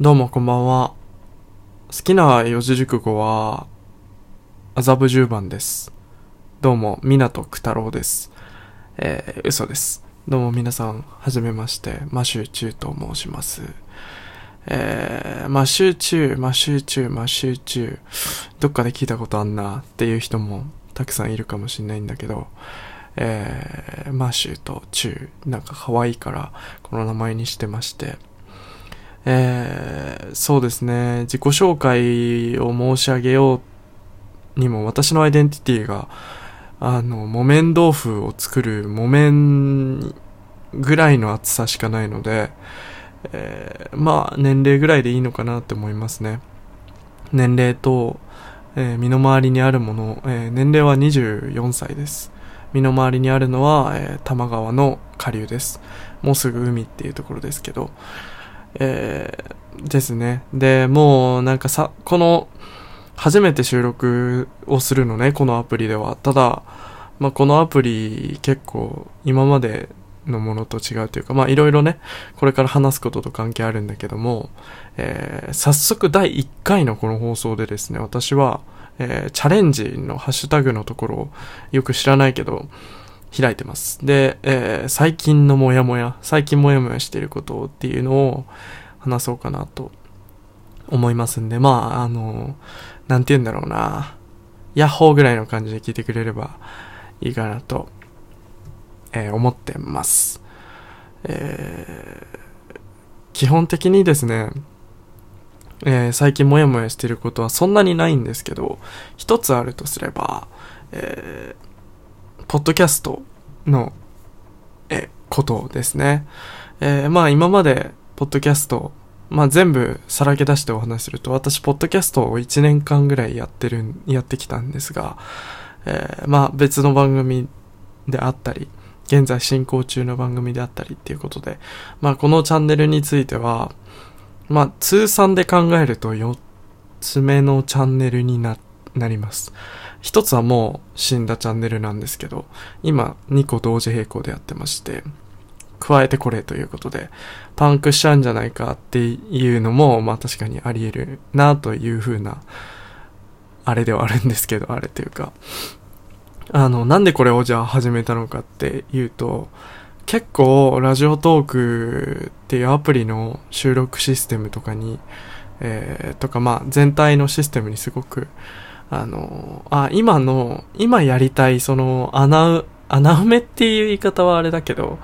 どうもこんばんは。好きな四字熟語は、麻布十番です。どうも、港区太郎です。えー、嘘です。どうも皆さん、はじめまして、マシューチューと申します。えー、マシューチュー、マシューチュー、マシューチュー、どっかで聞いたことあんなっていう人もたくさんいるかもしれないんだけど、えー、マシューとチュー、なんか可愛いから、この名前にしてまして、えー、そうですね、自己紹介を申し上げようにも、私のアイデンティティが、あの、木綿豆腐を作る木綿ぐらいの厚さしかないので、えー、まあ、年齢ぐらいでいいのかなって思いますね。年齢と、えー身の回りにあるもの、えー年齢は24歳です。身の回りにあるのは、えー多摩川の下流です。もうすぐ海っていうところですけど、えーですね。で、もうなんかさ、この、初めて収録をするのね、このアプリでは。ただ、まあ、このアプリ結構今までのものと違うというか、ま、いろいろね、これから話すことと関係あるんだけども、えー早速第1回のこの放送でですね、私は、えーチャレンジのハッシュタグのところをよく知らないけど、開いてます。で、えー最近のモヤモヤ、最近モヤモヤしていることっていうのを話そうかなと思いますんで、まあ、あの、なんて言うんだろうな、ヤッホーぐらいの感じで聞いてくれればいいかなと、えー思ってます。えー基本的にですね、えー最近モヤモヤしてることはそんなにないんですけど、一つあるとすれば、えーポッドキャストの、え、ことですね。えーまあ今まで、ポッドキャスト、まあ全部さらけ出してお話しすると、私、ポッドキャストを1年間ぐらいやってる、やってきたんですが、えーまあ別の番組であったり、現在進行中の番組であったりっていうことで、まあこのチャンネルについては、まあ通算で考えると4つ目のチャンネルにな、なります。一つはもう死んだチャンネルなんですけど、今2個同時並行でやってまして、加えてこれということで、パンクしちゃうんじゃないかっていうのも、まあ確かにあり得るなという風な、あれではあるんですけど、あれというか、あの、なんでこれをじゃあ始めたのかっていうと、結構ラジオトークっていうアプリの収録システムとかに、えーとかまあ全体のシステムにすごくあの、あ、今の、今やりたい、その、穴、穴埋めっていう言い方はあれだけど、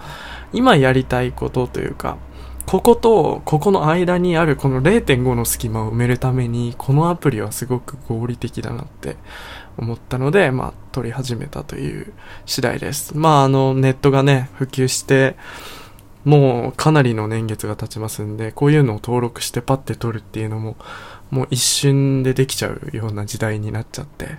今やりたいことというか、ここと、ここの間にあるこの0.5の隙間を埋めるために、このアプリはすごく合理的だなって思ったので、まあ、撮り始めたという次第です。まあ、あの、ネットがね、普及して、もうかなりの年月が経ちますんで、こういうのを登録してパッて撮るっていうのも、もう一瞬でできちゃうような時代になっちゃって、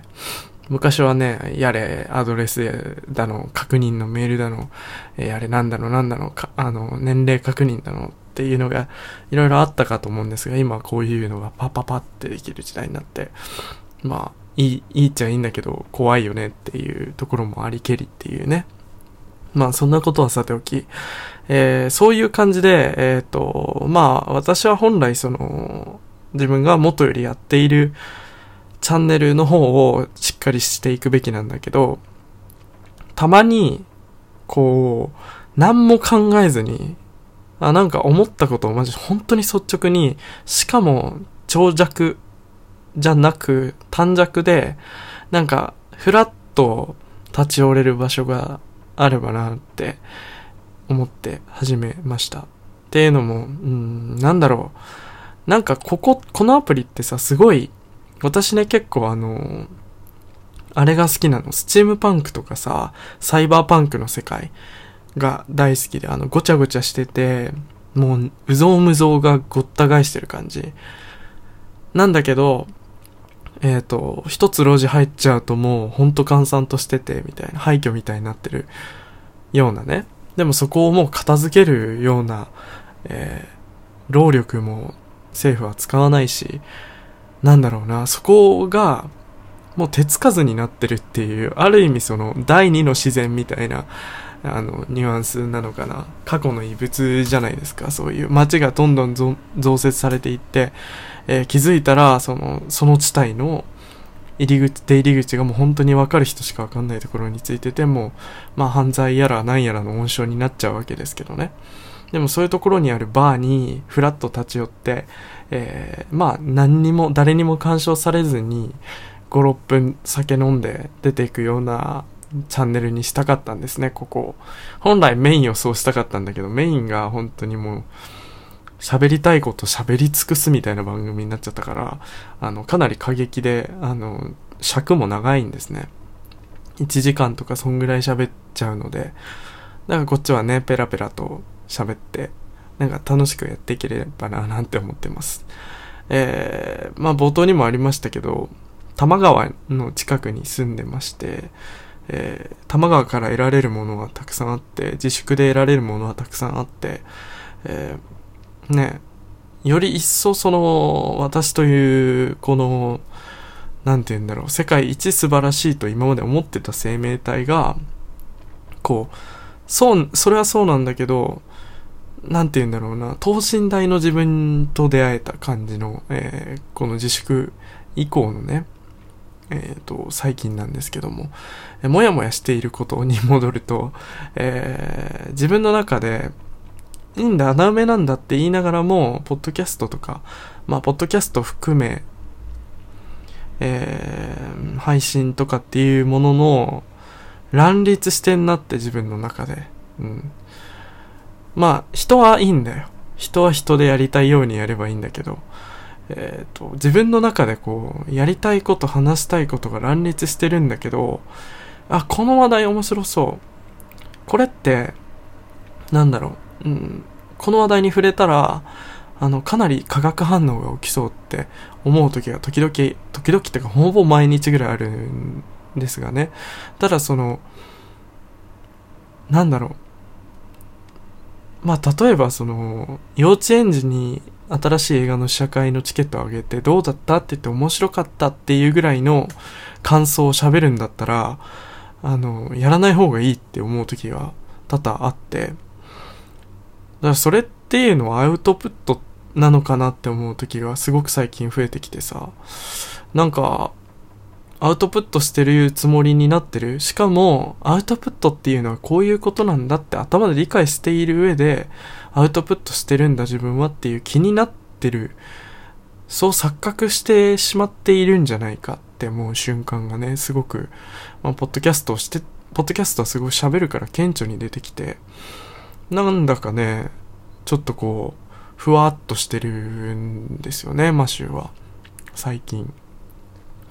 昔はね、やれ、アドレスだの、確認のメールだの、やれ、なんだの、なんだの、かあの、年齢確認だのっていうのが、いろいろあったかと思うんですが、今はこういうのがパパパってできる時代になって、まあ、いい、いいっちゃいいんだけど、怖いよねっていうところもありけりっていうね。まあ、そんなことはさておき、えーそういう感じで、えっ、と、まあ、私は本来その、自分が元よりやっているチャンネルの方をしっかりしていくべきなんだけど、たまに、こう、何も考えずに、あ、なんか思ったことをマジ本当に率直に、しかも長尺じゃなく短尺で、なんかフラッと立ち寄れる場所があればなって思って始めました。っていうのも、うん、なんだろう。なんかここ、このアプリってさ、すごい、私ね結構あの、あれが好きなの。スチームパンクとかさ、サイバーパンクの世界が大好きで、あの、ごちゃごちゃしてて、もう、うぞうむぞうがごった返してる感じ。なんだけど、えっ、と、一つ路地入っちゃうともう、ほんと閑散としてて、みたいな、廃墟みたいになってるようなね。でもそこをもう片付けるような、えー労力も政府は使わないし、なんだろうな、そこが、もう手つかずになってるっていう、ある意味その、第二の自然みたいな、あの、ニュアンスなのかな。過去の遺物じゃないですか。そういう街がどんどん増設されていって、えー、気づいたら、その、その地帯の入り口、出入り口がもう本当にわかる人しかわかんないところについてても、まあ犯罪やら何やらの温床になっちゃうわけですけどね。でもそういうところにあるバーにフラッと立ち寄って、えー、まあ何にも、誰にも干渉されずに、5、6分酒飲んで出ていくようなチャンネルにしたかったんですね、ここ。本来メインをそうしたかったんだけど、メインが本当にもう、喋りたいこと喋り尽くすみたいな番組になっちゃったから、あの、かなり過激で、あの、尺も長いんですね。1時間とかそんぐらい喋っちゃうので、だからこっちはね、ペラペラと喋って、なんか楽しくやっていければな、なんて思ってます。えー、まあ冒頭にもありましたけど、多摩川の近くに住んでまして、えー、多摩川から得られるものはたくさんあって、自粛で得られるものはたくさんあって、えー、ね、より一層その、私という、この、なんて言うんだろう、世界一素晴らしいと今まで思ってた生命体が、こう、そう、それはそうなんだけど、なんて言うんだろうな、等身大の自分と出会えた感じの、えー、この自粛以降のね、えっ、ー、と、最近なんですけども、えー、もやもやしていることに戻ると、えー、自分の中で、いいんだ、穴埋めなんだって言いながらも、ポッドキャストとか、まあ、ポッドキャスト含め、えー、配信とかっていうものの、乱立してんなって自分の中で。うん。まあ、人はいいんだよ。人は人でやりたいようにやればいいんだけど、えっ、ー、と、自分の中でこう、やりたいこと、話したいことが乱立してるんだけど、あ、この話題面白そう。これって、なんだろう、うん、この話題に触れたら、あの、かなり化学反応が起きそうって思う時が時々、時々ってかほぼ毎日ぐらいあるんですがね。ただその、なんだろう。まあ、例えばその、幼稚園児に新しい映画の試写会のチケットをあげてどうだったって言って面白かったっていうぐらいの感想を喋るんだったら、あの、やらない方がいいって思う時が多々あって、だからそれっていうのはアウトプットなのかなって思う時がすごく最近増えてきてさ、なんか、アウトプットしてるつもりになってる。しかも、アウトプットっていうのはこういうことなんだって頭で理解している上で、アウトプットしてるんだ自分はっていう気になってる。そう錯覚してしまっているんじゃないかって思う瞬間がね、すごく、まあ、ポッドキャストをして、ポッドキャストはすごい喋るから顕著に出てきて、なんだかね、ちょっとこう、ふわっとしてるんですよね、マシューは。最近。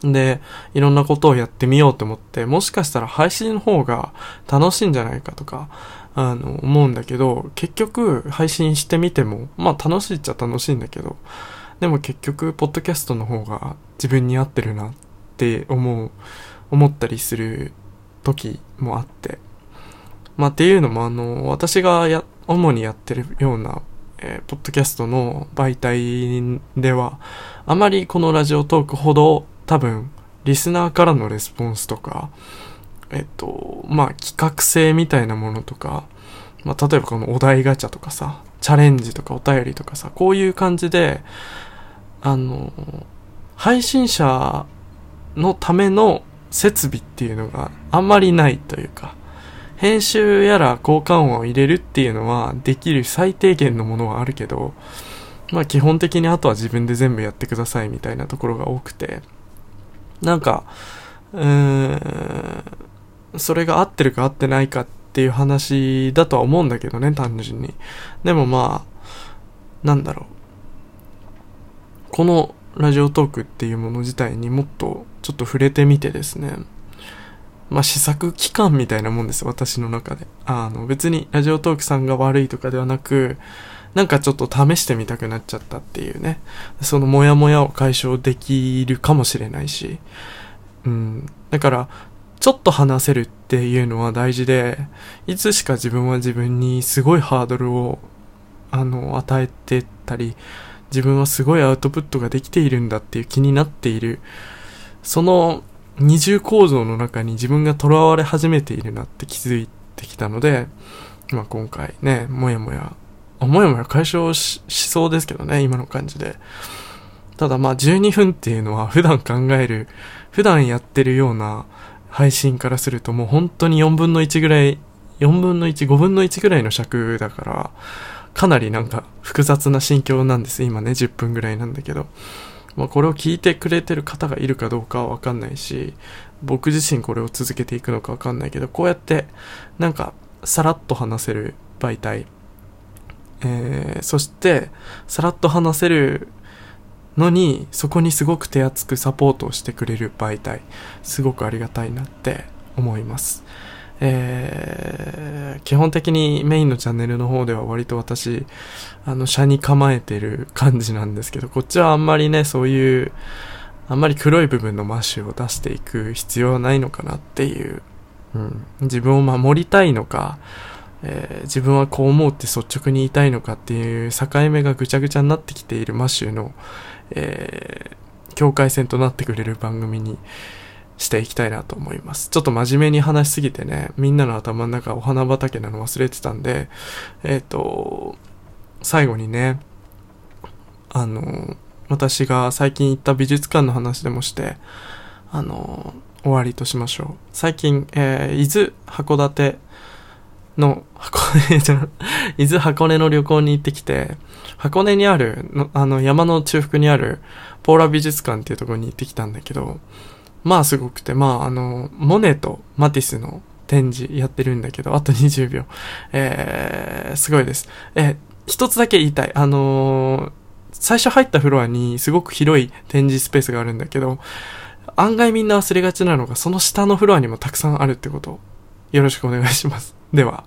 で、いろんなことをやってみようと思って、もしかしたら配信の方が楽しいんじゃないかとか、あの、思うんだけど、結局配信してみても、まあ楽しいっちゃ楽しいんだけど、でも結局、ポッドキャストの方が自分に合ってるなって思う、思ったりする時もあって。まあっていうのもあの、私がや、主にやってるような、えー、ポッドキャストの媒体では、あまりこのラジオトークほど多分、リスナーからのレスポンスとか、えっと、まあ、企画性みたいなものとか、まあ、例えばこのお題ガチャとかさ、チャレンジとかお便りとかさ、こういう感じで、あの、配信者のための設備っていうのがあんまりないというか、編集やら交換音を入れるっていうのはできる最低限のものはあるけど、まあ基本的にあとは自分で全部やってくださいみたいなところが多くて、なんか、うーん、それが合ってるか合ってないかっていう話だとは思うんだけどね、単純に。でもまあ、なんだろう。このラジオトークっていうもの自体にもっとちょっと触れてみてですね。まあ試作期間みたいなもんです私の中で。あの別にラジオトークさんが悪いとかではなく、なんかちょっと試してみたくなっちゃったっていうね。そのモヤモヤを解消できるかもしれないし。うん。だから、ちょっと話せるっていうのは大事で、いつしか自分は自分にすごいハードルを、あの、与えてたり、自分はすごいアウトプットができているんだっていう気になっている。その二重構造の中に自分が囚われ始めているなって気づいてきたので、まあ今回ね、もやもや、もやもや解消しそうですけどね、今の感じで。ただまあ12分っていうのは普段考える、普段やってるような配信からするともう本当に4分の1ぐらい、4分の1、5分の1ぐらいの尺だから、かなりなんか複雑な心境なんです。今ね、10分ぐらいなんだけど。まあ、これを聞いてくれてる方がいるかどうかはわかんないし、僕自身これを続けていくのかわかんないけど、こうやってなんかさらっと話せる媒体、えー、そしてさらっと話せるのに、そこにすごく手厚くサポートをしてくれる媒体、すごくありがたいなって思います。えー、基本的にメインのチャンネルの方では割と私、あの、車に構えてる感じなんですけど、こっちはあんまりね、そういう、あんまり黒い部分のマッシュを出していく必要はないのかなっていう、うん、自分を守りたいのか、えー、自分はこう思うって率直に言いたいのかっていう境目がぐちゃぐちゃになってきているマシューの、えー、境界線となってくれる番組にしていきたいなと思います。ちょっと真面目に話しすぎてね、みんなの頭の中お花畑なの忘れてたんで、えっ、ー、と、最後にね、あの、私が最近行った美術館の話でもして、あの、終わりとしましょう。最近、えー、伊豆函館の、箱根じゃ、伊豆箱根の旅行に行ってきて、箱根にある、のあの山の中腹にあるポーラ美術館っていうところに行ってきたんだけど、まあすごくて、まああの、モネとマティスの展示やってるんだけど、あと20秒。えー、すごいです。えー、一つだけ言いたい。あのー、最初入ったフロアにすごく広い展示スペースがあるんだけど、案外みんな忘れがちなのが、その下のフロアにもたくさんあるってこと。よろしくお願いします。では。